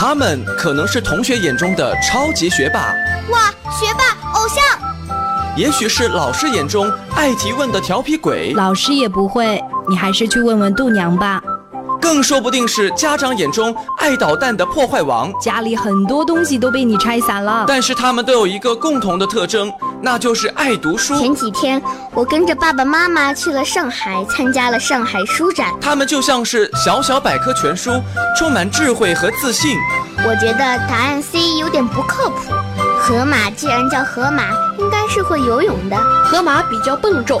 他们可能是同学眼中的超级学霸，哇，学霸偶像。也许是老师眼中爱提问的调皮鬼，老师也不会，你还是去问问度娘吧。更说不定是家长眼中爱捣蛋的破坏王，家里很多东西都被你拆散了。但是他们都有一个共同的特征，那就是爱读书。前几天我跟着爸爸妈妈去了上海，参加了上海书展。他们就像是小小百科全书，充满智慧和自信。我觉得答案 C 有点不靠谱。河马既然叫河马，应该是会游泳的。河马比较笨重。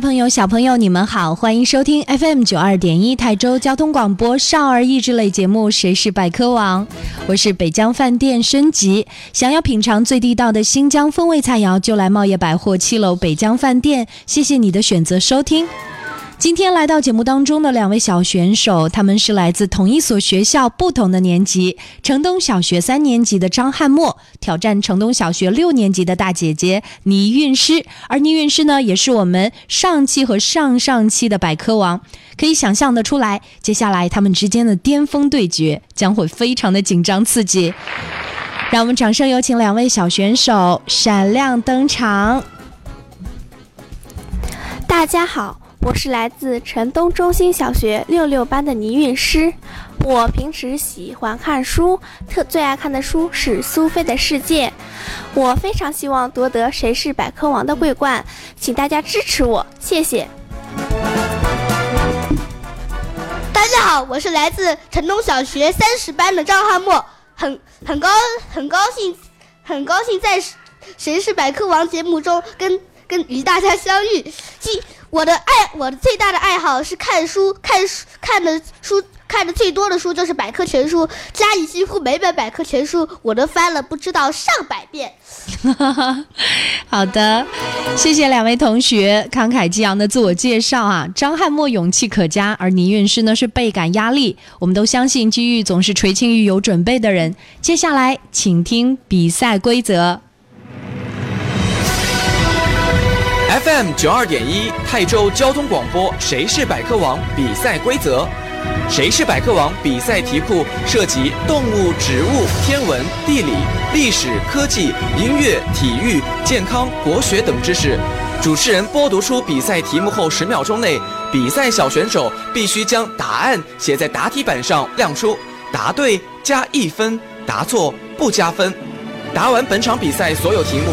朋友，小朋友，你们好，欢迎收听 FM 九二点一台州交通广播少儿益智类节目《谁是百科王》，我是北疆饭店升级。想要品尝最地道的新疆风味菜肴，就来茂业百货七楼北疆饭店。谢谢你的选择收听。今天来到节目当中的两位小选手，他们是来自同一所学校不同的年级。城东小学三年级的张汉墨挑战城东小学六年级的大姐姐倪韵诗，而倪韵诗呢，也是我们上期和上上期的百科王。可以想象得出来，接下来他们之间的巅峰对决将会非常的紧张刺激。让我们掌声有请两位小选手闪亮登场。大家好。我是来自城东中心小学六六班的倪韵诗。我平时喜欢看书，特最爱看的书是《苏菲的世界》。我非常希望夺得《谁是百科王》的桂冠，请大家支持我，谢谢。大家好，我是来自城东小学三十班的张汉墨，很很高很高兴，很高兴在《谁是百科王》节目中跟跟与大家相遇。我的爱，我的最大的爱好是看书，看书看的书看的最多的书就是百科全书，家里几乎每本百科全书我都翻了不知道上百遍。好的，谢谢两位同学慷慨激昂的自我介绍啊！张翰墨勇气可嘉，而倪韵诗呢是倍感压力。我们都相信机遇总是垂青于有准备的人。接下来，请听比赛规则。FM 九二点一泰州交通广播，谁是百科王？比赛规则：谁是百科王？比赛题库涉及动物、植物、天文、地理、历史、科技、音乐、体育、健康、国学等知识。主持人播读出比赛题目后，十秒钟内，比赛小选手必须将答案写在答题板上亮出，答对加一分，答错不加分。答完本场比赛所有题目，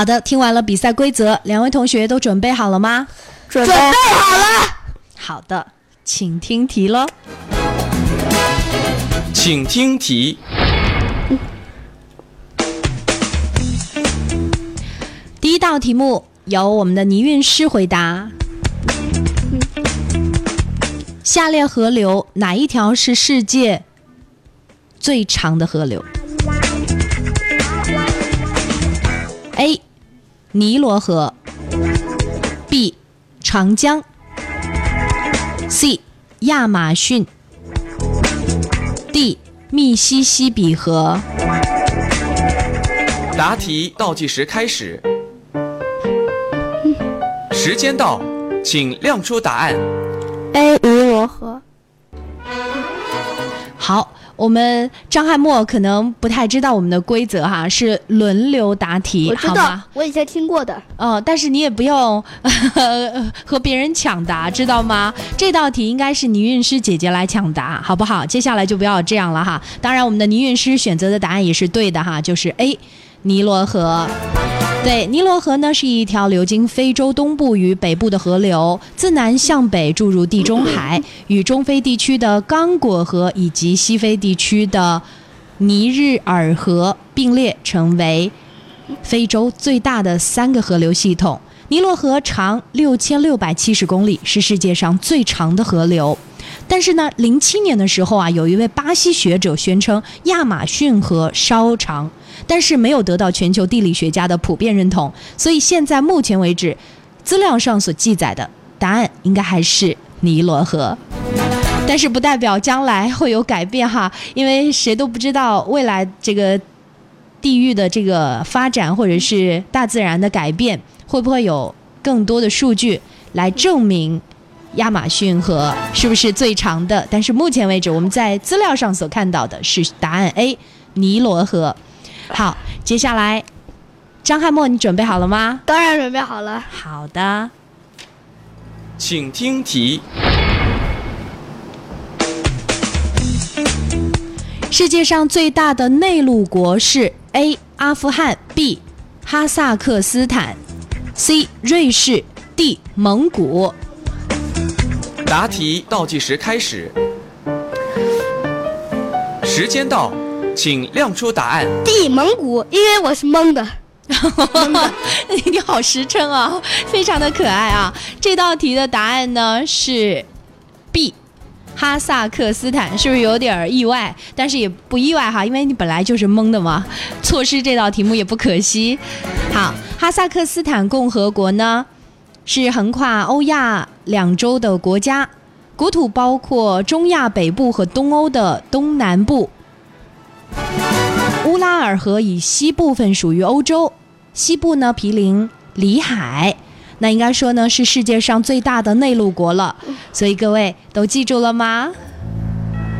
好的，听完了比赛规则，两位同学都准备好了吗？准备好了。好的，请听题喽。请听题。第一道题目由我们的倪韵诗回答。下列河流哪一条是世界最长的河流？A 尼罗河，B，长江，C，亚马逊，D，密西西比河。答题倒计时开始，时间到，请亮出答案。A 尼罗河。好，我们张翰墨可能不太知道我们的规则哈，是轮流答题，我知道我以前听过的。哦，但是你也不用 和别人抢答，知道吗？这道题应该是倪韵诗姐姐来抢答，好不好？接下来就不要这样了哈。当然，我们的倪韵诗选择的答案也是对的哈，就是 A，尼罗河。对，尼罗河呢是一条流经非洲东部与北部的河流，自南向北注入地中海，与中非地区的刚果河以及西非地区的尼日尔河并列，成为非洲最大的三个河流系统。尼罗河长六千六百七十公里，是世界上最长的河流。但是呢，零七年的时候啊，有一位巴西学者宣称亚马逊河稍长，但是没有得到全球地理学家的普遍认同。所以现在目前为止，资料上所记载的答案应该还是尼罗河。但是不代表将来会有改变哈，因为谁都不知道未来这个地域的这个发展，或者是大自然的改变，会不会有更多的数据来证明亚马逊河是不是最长的？但是目前为止，我们在资料上所看到的是答案 A，尼罗河。好，接下来张翰墨，你准备好了吗？当然准备好了。好的，请听题：世界上最大的内陆国是 A. 阿富汗 B. 哈萨克斯坦 C. 瑞士 D. 蒙古。答题倒计时开始，时间到，请亮出答案。地蒙古，因为我是蒙的。你好实诚啊，非常的可爱啊！这道题的答案呢是 B，哈萨克斯坦，是不是有点儿意外？但是也不意外哈，因为你本来就是蒙的嘛，错失这道题目也不可惜。好，哈萨克斯坦共和国呢是横跨欧亚两洲的国家，国土包括中亚北部和东欧的东南部。乌拉尔河以西部分属于欧洲，西部呢毗邻里海，那应该说呢是世界上最大的内陆国了。所以各位都记住了吗？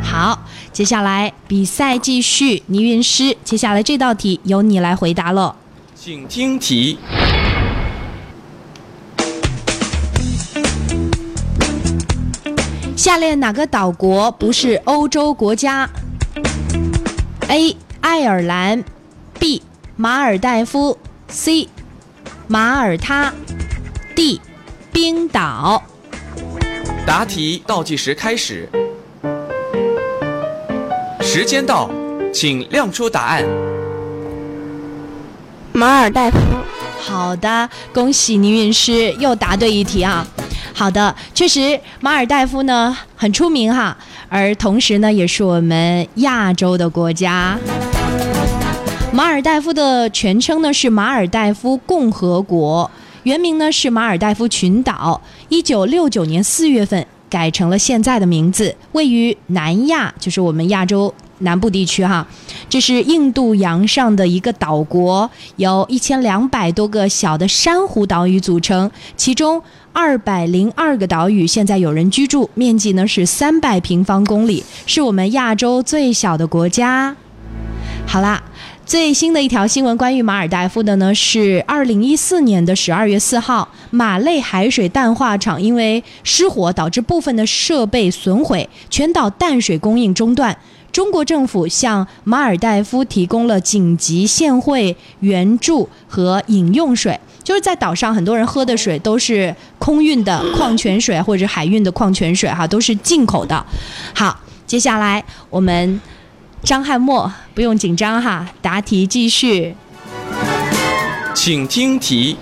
好，接下来比赛继续，倪云诗，接下来这道题由你来回答了。请听题：下列哪个岛国不是欧洲国家？A. 爱尔兰 B. 马尔代夫 C. 马耳他 D. 冰岛。答题倒计时开始，时间到，请亮出答案。马尔代夫。好的，恭喜倪韵诗又答对一题啊！好的，确实马尔代夫呢很出名哈，而同时呢也是我们亚洲的国家。马尔代夫的全称呢是马尔代夫共和国，原名呢是马尔代夫群岛。一九六九年四月份改成了现在的名字，位于南亚，就是我们亚洲南部地区哈。这是印度洋上的一个岛国，由一千两百多个小的珊瑚岛屿组成，其中二百零二个岛屿现在有人居住，面积呢是三百平方公里，是我们亚洲最小的国家。好啦。最新的一条新闻关于马尔代夫的呢，是二零一四年的十二月四号，马累海水淡化厂因为失火导致部分的设备损毁，全岛淡水供应中断。中国政府向马尔代夫提供了紧急现汇援助和饮用水，就是在岛上很多人喝的水都是空运的矿泉水或者海运的矿泉水哈，都是进口的。好，接下来我们。张翰墨，不用紧张哈，答题继续。请听题：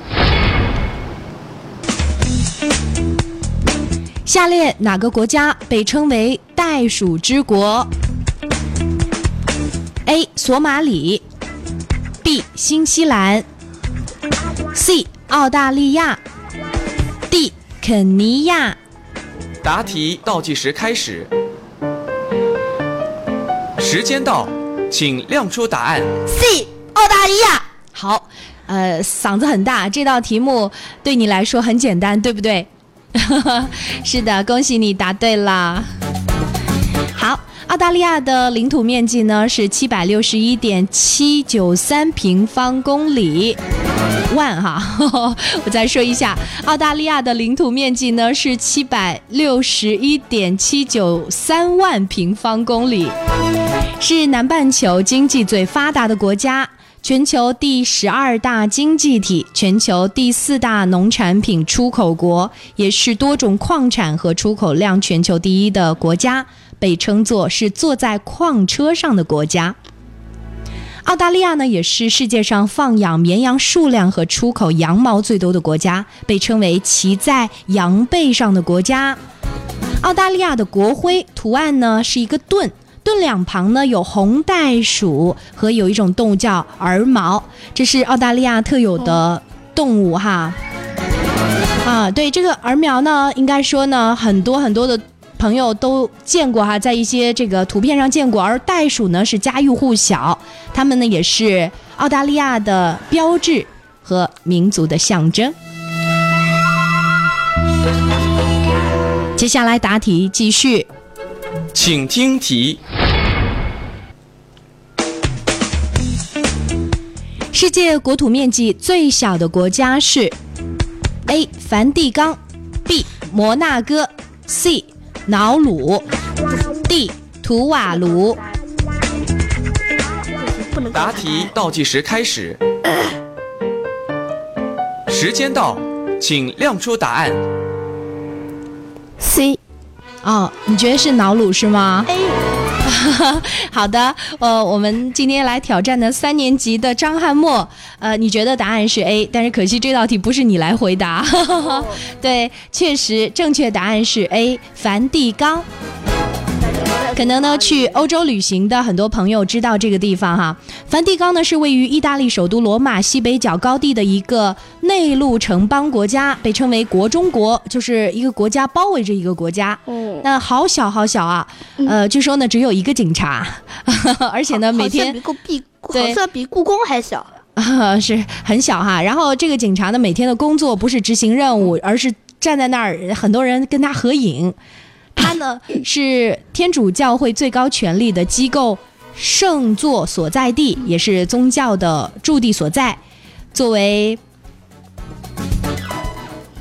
下列哪个国家被称为“袋鼠之国？”A. 索马里 B. 新西兰 C. 澳大利亚 D. 肯尼亚。答题倒计时开始，时间到，请亮出答案。C. 澳大利亚。好，呃，嗓子很大，这道题目对你来说很简单，对不对？是的，恭喜你答对了。澳大利亚的领土面积呢是七百六十一点七九三平方公里。万哈，我再说一下，澳大利亚的领土面积呢是七百六十一点七九三万平方公里，是南半球经济最发达的国家，全球第十二大经济体，全球第四大农产品出口国，也是多种矿产和出口量全球第一的国家，被称作是坐在矿车上的国家。澳大利亚呢，也是世界上放养绵羊数量和出口羊毛最多的国家，被称为骑在羊背上的国家。澳大利亚的国徽图案呢是一个盾，盾两旁呢有红袋鼠和有一种动物叫儿毛，这是澳大利亚特有的动物哈。啊，对这个儿苗呢，应该说呢，很多很多的。朋友都见过哈，在一些这个图片上见过，而袋鼠呢是家喻户晓，它们呢也是澳大利亚的标志和民族的象征。接下来答题继续，请听题：世界国土面积最小的国家是 A. 梵蒂冈，B. 摩纳哥，C. 瑙鲁，D 图瓦卢。答题倒计时开始，时间到，请亮出答案。C 哦，你觉得是瑙鲁是吗？A 好的，呃，我们今天来挑战的三年级的张翰墨，呃，你觉得答案是 A，但是可惜这道题不是你来回答。对，确实正确答案是 A，梵蒂冈。可能呢，去欧洲旅行的很多朋友知道这个地方哈。梵蒂冈呢是位于意大利首都罗马西北角高地的一个内陆城邦国家，被称为国中国，就是一个国家包围着一个国家。嗯，那好小好小啊，呃，据说呢只有一个警察，而且呢每天比故比好像比故宫还小。是很小哈。然后这个警察呢每天的工作不是执行任务，而是站在那儿，很多人跟他合影。它呢是天主教会最高权力的机构圣座所在地，也是宗教的驻地所在。作为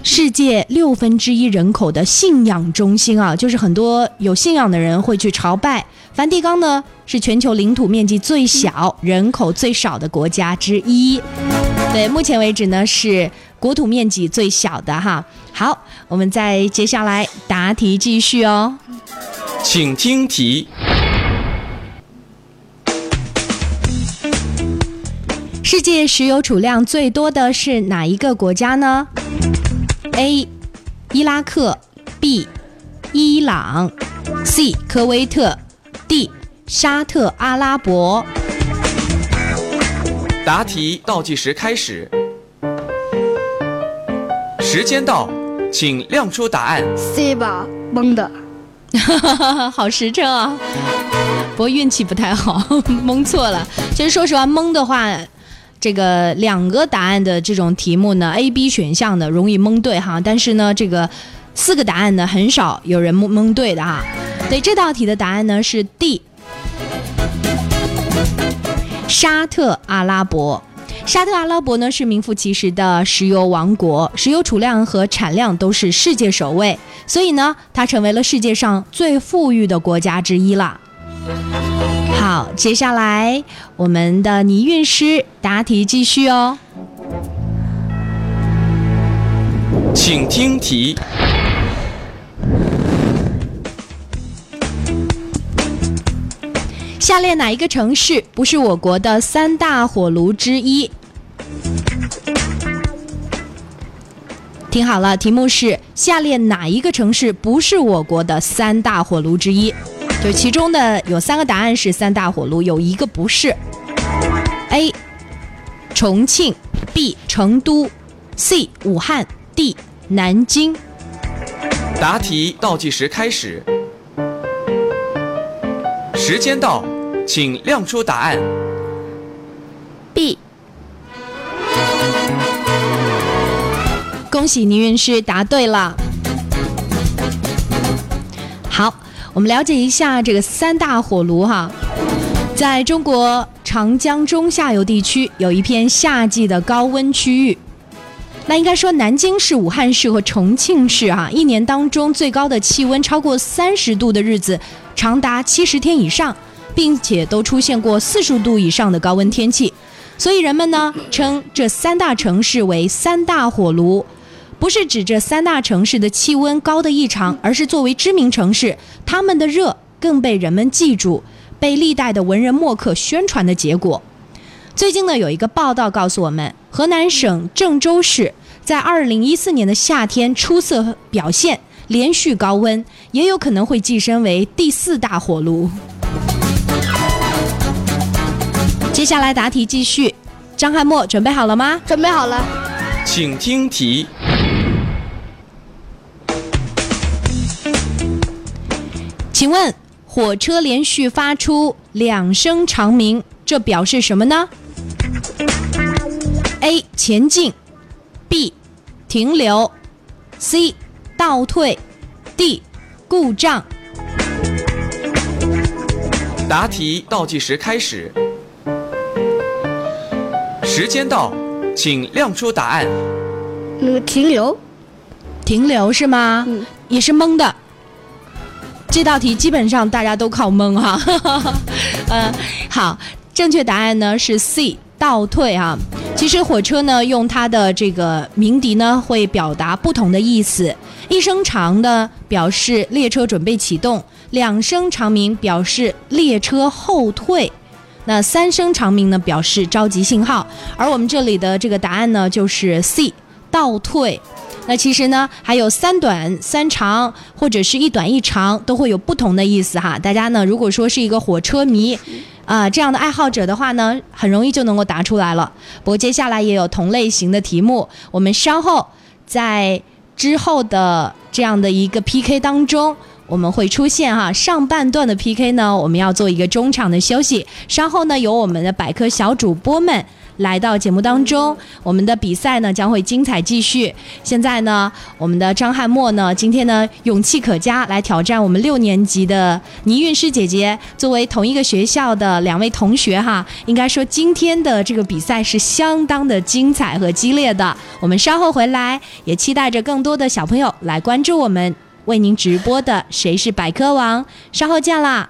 世界六分之一人口的信仰中心啊，就是很多有信仰的人会去朝拜。梵蒂冈呢是全球领土面积最小、人口最少的国家之一。对，目前为止呢是国土面积最小的哈。好，我们再接下来答题继续哦。请听题：世界石油储量最多的是哪一个国家呢？A. 伊拉克 B. 伊朗 C. 科威特 D. 沙特阿拉伯。答题倒计时开始，时间到，请亮出答案。C 吧，蒙的。好实诚啊！不过运气不太好，蒙错了。其实说实话，蒙的话，这个两个答案的这种题目呢，A、B 选项的容易蒙对哈。但是呢，这个四个答案呢，很少有人蒙蒙对的哈。对，这道题的答案呢是 D，沙特阿拉伯。沙特阿拉伯呢是名副其实的石油王国，石油储量和产量都是世界首位，所以呢，它成为了世界上最富裕的国家之一了。好，接下来我们的泥韵诗答题继续哦。请听题：下列哪一个城市不是我国的三大火炉之一？听好了，题目是：下列哪一个城市不是我国的三大火炉之一？就其中的有三个答案是三大火炉，有一个不是。A. 重庆，B. 成都，C. 武汉，D. 南京。答题倒计时开始，时间到，请亮出答案。B 恭喜倪院士答对了。好，我我们了解一下这个三大火炉哈，在中国长江中下游地区有一片夏季的高温区域。那应该说，南京市、武汉市和重庆市啊，一年当中最高的气温超过三十度的日子长达七十天以上，并且都出现过四十度以上的高温天气。所以人们呢称这三大城市为三大火炉，不是指这三大城市的气温高的异常，而是作为知名城市，他们的热更被人们记住，被历代的文人墨客宣传的结果。最近呢，有一个报道告诉我们，河南省郑州市在二零一四年的夏天出色表现，连续高温，也有可能会跻身为第四大火炉。接下来答题继续，张翰墨准备好了吗？准备好了，请听题。请问，火车连续发出两声长鸣，这表示什么呢？A. 前进，B. 停留，C. 倒退，D. 故障。答题倒计时开始，时间到，请亮出答案。那个停留，停留是吗？嗯也是蒙的。这道题基本上大家都靠蒙哈，呃，好，正确答案呢是 C 倒退哈。其实火车呢用它的这个鸣笛呢会表达不同的意思，一声长的表示列车准备启动，两声长鸣表示列车后退。那三声长鸣呢，表示着急信号，而我们这里的这个答案呢，就是 C，倒退。那其实呢，还有三短三长，或者是一短一长，都会有不同的意思哈。大家呢，如果说是一个火车迷，啊、这样的爱好者的话呢，很容易就能够答出来了。不过接下来也有同类型的题目，我们稍后在之后的这样的一个 PK 当中。我们会出现哈上半段的 PK 呢，我们要做一个中场的休息，稍后呢由我们的百科小主播们来到节目当中，我们的比赛呢将会精彩继续。现在呢，我们的张翰墨呢今天呢勇气可嘉，来挑战我们六年级的倪韵诗姐姐。作为同一个学校的两位同学哈，应该说今天的这个比赛是相当的精彩和激烈的。我们稍后回来，也期待着更多的小朋友来关注我们。为您直播的《谁是百科王》，稍后见啦！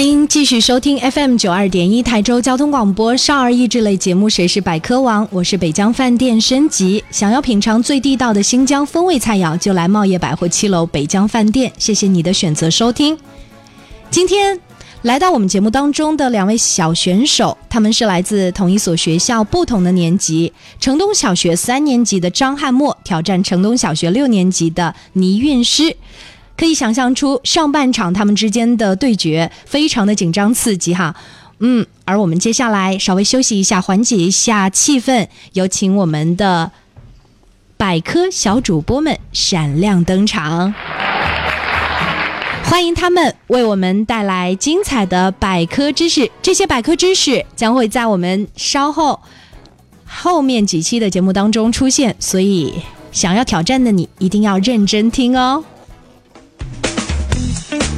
欢迎继续收听 FM 九二点一台州交通广播少儿益智类节目《谁是百科王》，我是北江饭店升级。想要品尝最地道的新疆风味菜肴，就来茂业百货七楼北江饭店。谢谢你的选择收听。今天来到我们节目当中的两位小选手，他们是来自同一所学校不同的年级。城东小学三年级的张翰墨挑战城东小学六年级的倪韵诗。可以想象出上半场他们之间的对决非常的紧张刺激哈，嗯，而我们接下来稍微休息一下，缓解一下气氛，有请我们的百科小主播们闪亮登场，欢迎他们为我们带来精彩的百科知识。这些百科知识将会在我们稍后后面几期的节目当中出现，所以想要挑战的你一定要认真听哦。Thank you.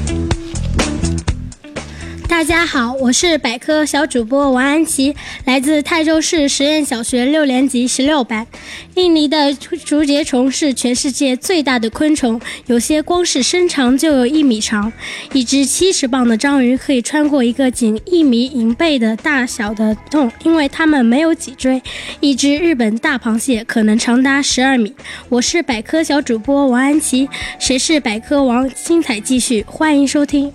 大家好，我是百科小主播王安琪，来自泰州市实验小学六年级十六班。印尼的竹节虫是全世界最大的昆虫，有些光是身长就有一米长。一只七十磅的章鱼可以穿过一个仅一米银背的大小的洞，因为它们没有脊椎。一只日本大螃蟹可能长达十二米。我是百科小主播王安琪，谁是百科王？精彩继续，欢迎收听。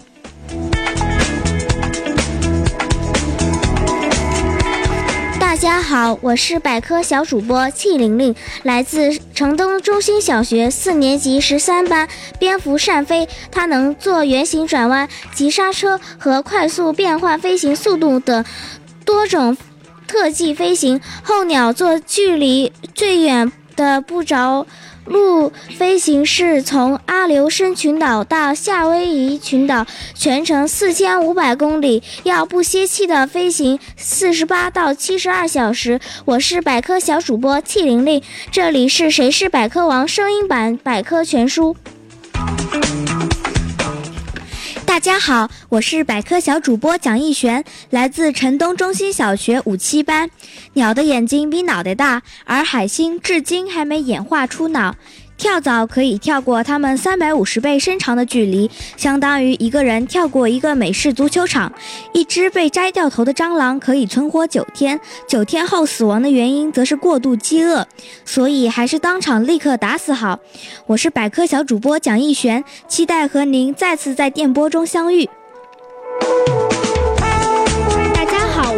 家好，我是百科小主播戚玲玲，来自城东中心小学四年级十三班。蝙蝠善飞，它能做圆形转弯、急刹车和快速变换飞行速度等多种特技飞行。候鸟做距离最远的不着。陆飞行是从阿留申群岛到夏威夷群岛，全程四千五百公里，要不歇气的飞行四十八到七十二小时。我是百科小主播气玲玲，这里是谁是百科王声音版百科全书。大家好，我是百科小主播蒋逸璇，来自城东中心小学五七班。鸟的眼睛比脑袋大，而海星至今还没演化出脑。跳蚤可以跳过它们三百五十倍身长的距离，相当于一个人跳过一个美式足球场。一只被摘掉头的蟑螂可以存活九天，九天后死亡的原因则是过度饥饿，所以还是当场立刻打死好。我是百科小主播蒋逸璇，期待和您再次在电波中相遇。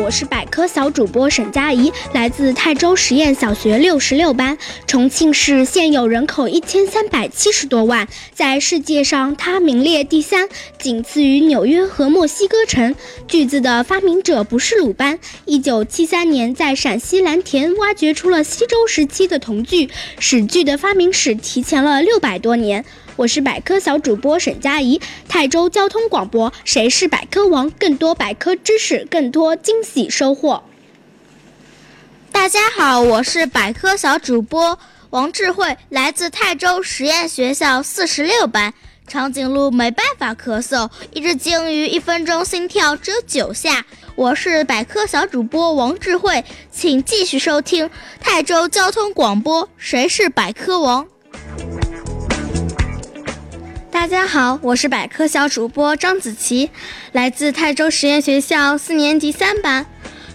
我是百科小主播沈佳宜，来自泰州实验小学六十六班。重庆市现有人口一千三百七十多万，在世界上它名列第三，仅次于纽约和墨西哥城。锯子的发明者不是鲁班，一九七三年在陕西蓝田挖掘出了西周时期的铜锯，使锯的发明史提前了六百多年。我是百科小主播沈佳宜，泰州交通广播，谁是百科王？更多百科知识，更多惊喜收获。大家好，我是百科小主播王智慧，来自泰州实验学校四十六班。长颈鹿没办法咳嗽，一只鲸鱼一分钟心跳只有九下。我是百科小主播王智慧，请继续收听泰州交通广播，谁是百科王？大家好，我是百科小主播张子琪，来自泰州实验学校四年级三班。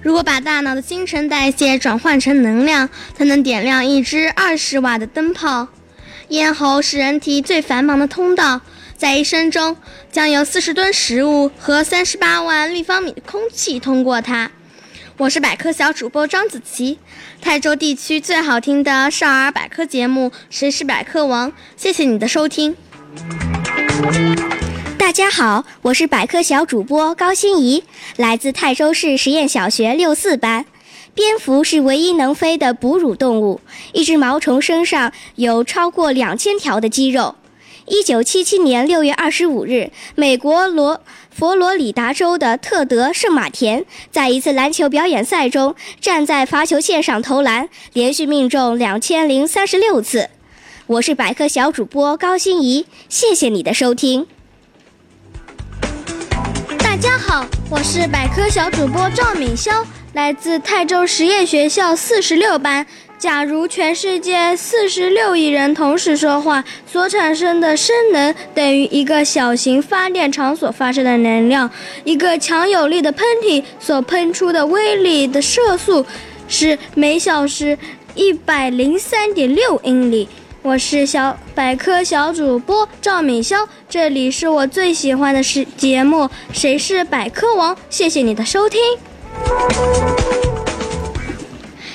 如果把大脑的新陈代谢转换成能量，才能点亮一支二十瓦的灯泡。咽喉是人体最繁忙的通道，在一生中将有四十吨食物和三十八万立方米的空气通过它。我是百科小主播张子琪，泰州地区最好听的少儿百科节目《谁是百科王》，谢谢你的收听。大家好，我是百科小主播高欣怡，来自泰州市实验小学六四班。蝙蝠是唯一能飞的哺乳动物，一只毛虫身上有超过两千条的肌肉。一九七七年六月二十五日，美国罗佛罗里达州的特德圣马田在一次篮球表演赛中，站在罚球线上投篮，连续命中两千零三十六次。我是百科小主播高欣怡，谢谢你的收听。大家好，我是百科小主播赵敏潇，来自泰州实验学校四十六班。假如全世界四十六亿人同时说话，所产生的声能等于一个小型发电厂所发射的能量。一个强有力的喷嚏所喷出的微粒的射速是每小时一百零三点六英里。我是小百科小主播赵敏潇，这里是我最喜欢的是节目《谁是百科王》，谢谢你的收听。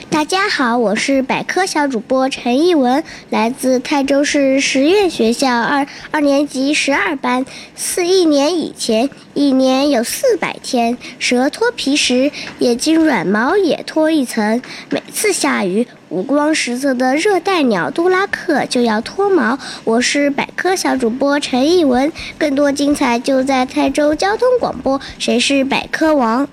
大家好，我是百科小主播陈艺文，来自泰州市实验学校二二年级十二班。四亿年以前，一年有四百天，蛇脱皮时，眼睛软毛也脱一层。每次下雨。五光十色的热带鸟杜拉克就要脱毛。我是百科小主播陈艺文，更多精彩就在泰州交通广播。谁是百科王？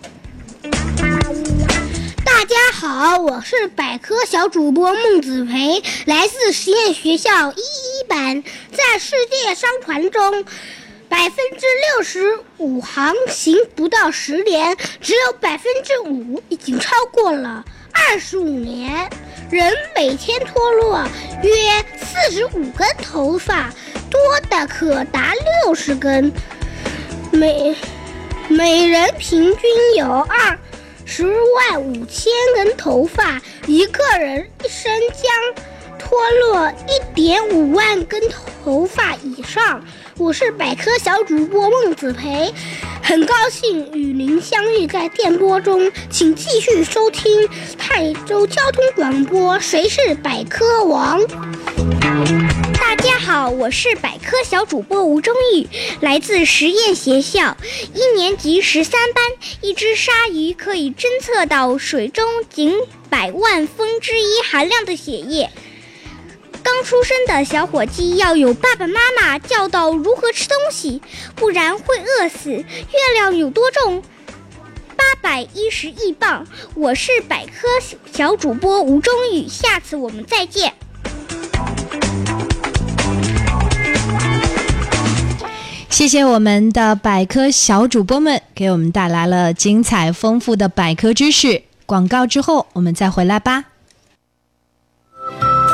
大家好，我是百科小主播孟子培，来自实验学校一一班。在世界商船中，百百分之六十五航行不到十年，只有百分之五已经超过了二十五年。人每天脱落约四十五根头发，多的可达六十根。每每人平均有二十万五千根头发，一个人一生将脱落一点五万根头发以上。我是百科小主播孟子培，很高兴与您相遇在电波中，请继续收听泰州交通广播。谁是百科王？大家好，我是百科小主播吴中宇，来自实验学校一年级十三班。一只鲨鱼可以侦测到水中仅百万分之一含量的血液。刚出生的小火鸡要有爸爸妈妈教导如何吃东西，不然会饿死。月亮有多重？八百一十亿磅。我是百科小主播吴中宇，下次我们再见。谢谢我们的百科小主播们，给我们带来了精彩丰富的百科知识。广告之后，我们再回来吧。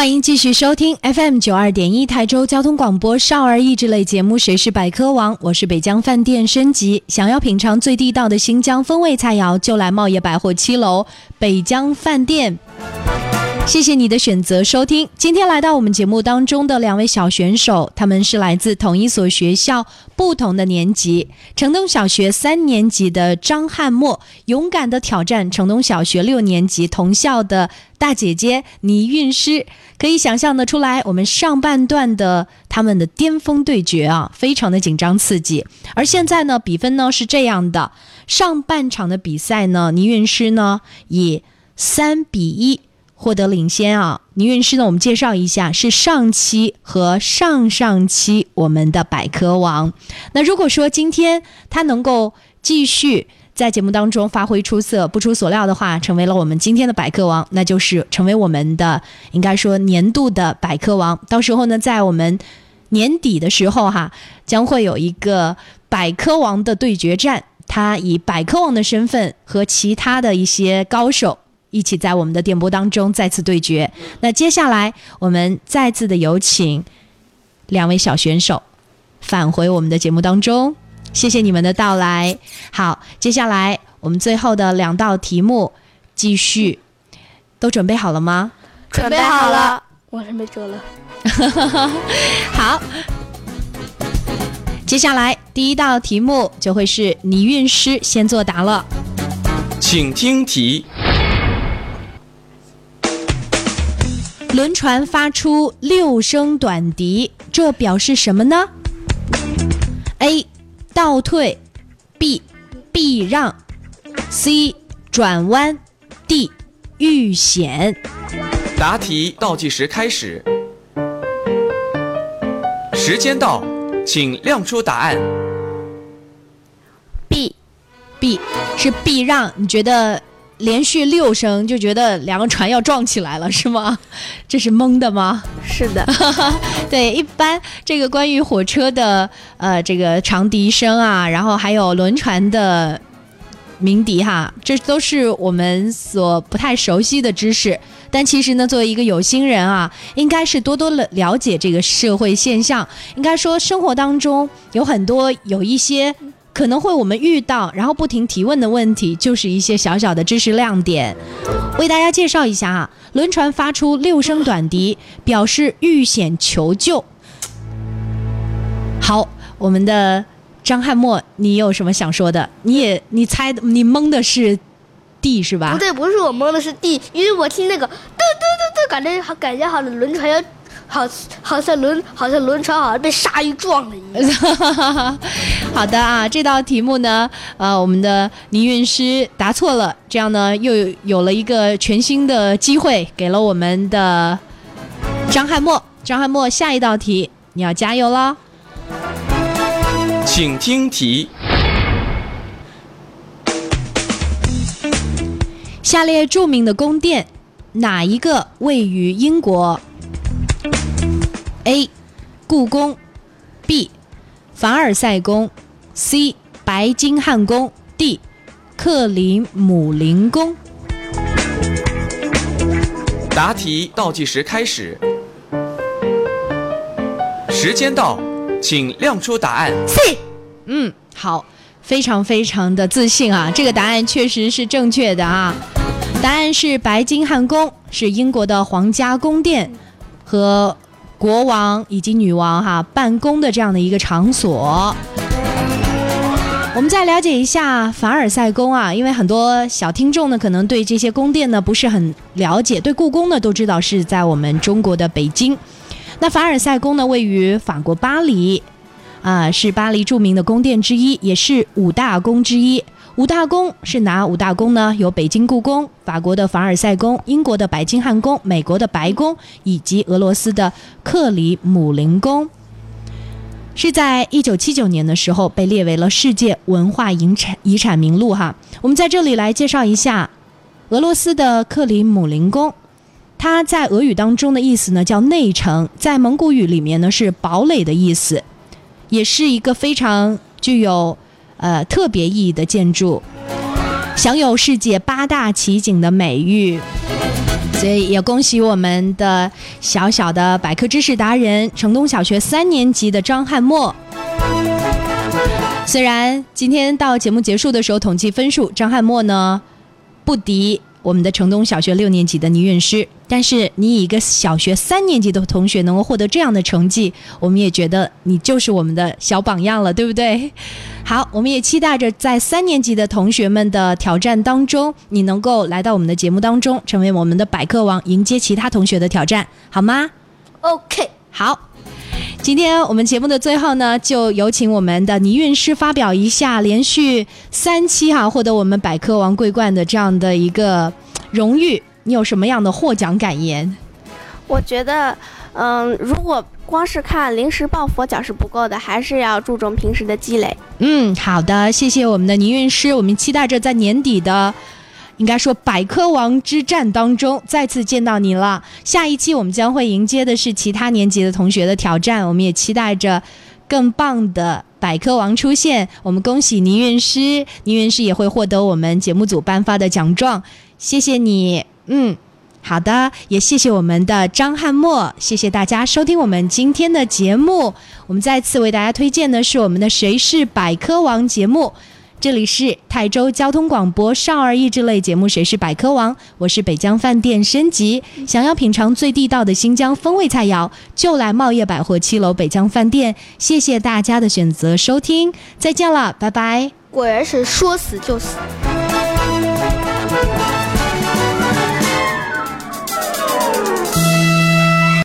欢迎继续收听 FM 九二点一台州交通广播少儿益智类节目《谁是百科王》，我是北疆饭店升级。想要品尝最地道的新疆风味菜肴，就来茂业百货七楼北疆饭店。谢谢你的选择收听。今天来到我们节目当中的两位小选手，他们是来自同一所学校不同的年级。城东小学三年级的张汉墨，勇敢的挑战城东小学六年级同校的大姐姐倪韵诗。可以想象的出来，我们上半段的他们的巅峰对决啊，非常的紧张刺激。而现在呢，比分呢是这样的：上半场的比赛呢，倪韵诗呢以三比一。获得领先啊！倪韵诗呢？我们介绍一下，是上期和上上期我们的百科王。那如果说今天他能够继续在节目当中发挥出色，不出所料的话，成为了我们今天的百科王，那就是成为我们的应该说年度的百科王。到时候呢，在我们年底的时候哈，将会有一个百科王的对决战，他以百科王的身份和其他的一些高手。一起在我们的电波当中再次对决。那接下来我们再次的有请两位小选手返回我们的节目当中，谢谢你们的到来。好，接下来我们最后的两道题目继续，都准备好了吗？准备好了，我准备走了。好，接下来第一道题目就会是倪韵诗先作答了，请听题。轮船发出六声短笛，这表示什么呢？A. 倒退，B. 避让，C. 转弯，D. 遇险。答题倒计时开始，时间到，请亮出答案。B，B 是避让，你觉得连续六声，就觉得两个船要撞起来了，是吗？这是蒙的吗？是的，对，一般这个关于火车的呃这个长笛声啊，然后还有轮船的鸣笛哈，这都是我们所不太熟悉的知识。但其实呢，作为一个有心人啊，应该是多多了了解这个社会现象。应该说，生活当中有很多有一些。可能会我们遇到，然后不停提问的问题，就是一些小小的知识亮点。为大家介绍一下啊，轮船发出六声短笛，表示遇险求救。好，我们的张翰墨，你有什么想说的？你也你猜你蒙的是 D 是吧？不对，不是我蒙的是 D，因为我听那个嘟嘟嘟嘟，感觉好感觉好像轮船要。好，好像轮，好像轮船好像被鲨鱼撞了一样。好的啊，这道题目呢，呃，我们的倪韵诗答错了，这样呢又有了一个全新的机会，给了我们的张翰墨。张翰墨，下一道题你要加油了。请听题：下列著名的宫殿，哪一个位于英国？A，故宫；B，凡尔赛宫；C，白金汉宫；D，克林姆林宫。答题倒计时开始，时间到，请亮出答案。C，嗯，好，非常非常的自信啊，这个答案确实是正确的啊，答案是白金汉宫，是英国的皇家宫殿和。国王以及女王哈办公的这样的一个场所，我们再了解一下凡尔赛宫啊，因为很多小听众呢可能对这些宫殿呢不是很了解，对故宫呢都知道是在我们中国的北京。那凡尔赛宫呢位于法国巴黎，啊是巴黎著名的宫殿之一，也是五大宫之一。五大宫是哪五大宫呢？有北京故宫、法国的凡尔赛宫、英国的白金汉宫、美国的白宫以及俄罗斯的克里姆林宫。是在一九七九年的时候被列为了世界文化遗产遗产名录哈。我们在这里来介绍一下俄罗斯的克里姆林宫，它在俄语当中的意思呢叫内城，在蒙古语里面呢是堡垒的意思，也是一个非常具有。呃，特别意义的建筑，享有世界八大奇景的美誉，所以也恭喜我们的小小的百科知识达人，城东小学三年级的张翰墨。虽然今天到节目结束的时候统计分数，张翰墨呢不敌。我们的城东小学六年级的倪韵诗，但是你以一个小学三年级的同学能够获得这样的成绩，我们也觉得你就是我们的小榜样了，对不对？好，我们也期待着在三年级的同学们的挑战当中，你能够来到我们的节目当中，成为我们的百科王，迎接其他同学的挑战，好吗？OK，好。今天我们节目的最后呢，就有请我们的倪韵诗发表一下连续三期哈获得我们百科王桂冠的这样的一个荣誉。你有什么样的获奖感言？我觉得，嗯，如果光是看临时抱佛脚是不够的，还是要注重平时的积累。嗯，好的，谢谢我们的倪韵诗，我们期待着在年底的。应该说，百科王之战当中再次见到你了。下一期我们将会迎接的是其他年级的同学的挑战，我们也期待着更棒的百科王出现。我们恭喜倪韵诗，倪韵诗也会获得我们节目组颁发的奖状。谢谢你，嗯，好的，也谢谢我们的张翰墨，谢谢大家收听我们今天的节目。我们再次为大家推荐的是我们的《谁是百科王》节目。这里是泰州交通广播少儿益智类节目《谁是百科王》，我是北疆饭店升级。想要品尝最地道的新疆风味菜肴，就来茂业百货七楼北疆饭店。谢谢大家的选择收听，再见了，拜拜。果然是说死就死。